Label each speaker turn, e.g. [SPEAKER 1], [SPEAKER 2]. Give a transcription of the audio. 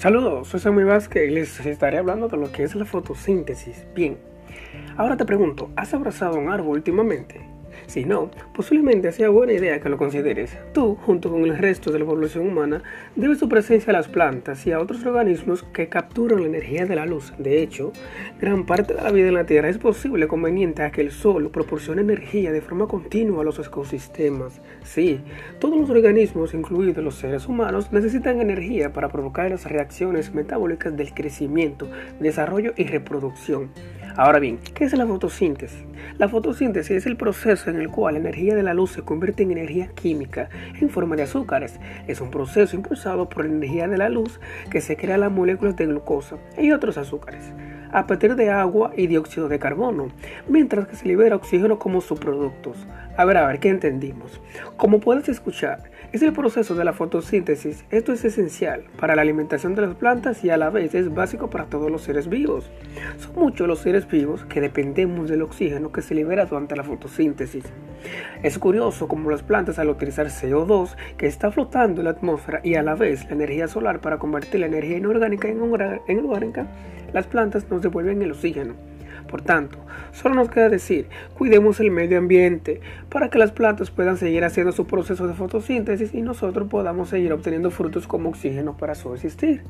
[SPEAKER 1] Saludos, soy Samuel Vázquez y les estaré hablando de lo que es la fotosíntesis. Bien, ahora te pregunto, ¿has abrazado un árbol últimamente? Si no, posiblemente sea buena idea que lo consideres. Tú, junto con el resto de la población humana, debes tu presencia a las plantas y a otros organismos que capturan la energía de la luz. De hecho, gran parte de la vida en la Tierra es posible conveniente a que el Sol proporcione energía de forma continua a los ecosistemas. Sí, todos los organismos, incluidos los seres humanos, necesitan energía para provocar las reacciones metabólicas del crecimiento, desarrollo y reproducción. Ahora bien, ¿qué es la fotosíntesis? La fotosíntesis es el proceso en el cual la energía de la luz se convierte en energía química en forma de azúcares. Es un proceso impulsado por la energía de la luz que se crea las moléculas de glucosa y otros azúcares a partir de agua y dióxido de carbono, mientras que se libera oxígeno como subproductos. A ver, a ver, ¿qué entendimos? Como puedes escuchar, es el proceso de la fotosíntesis. Esto es esencial para la alimentación de las plantas y a la vez es básico para todos los seres vivos. Son muchos los seres vivos que dependemos del oxígeno que se libera durante la fotosíntesis. Es curioso cómo las plantas al utilizar CO2 que está flotando en la atmósfera y a la vez la energía solar para convertir la energía inorgánica en, orgánica, las plantas nos devuelven el oxígeno. Por tanto, solo nos queda decir, cuidemos el medio ambiente para que las plantas puedan seguir haciendo su proceso de fotosíntesis y nosotros podamos seguir obteniendo frutos como oxígeno para subsistir.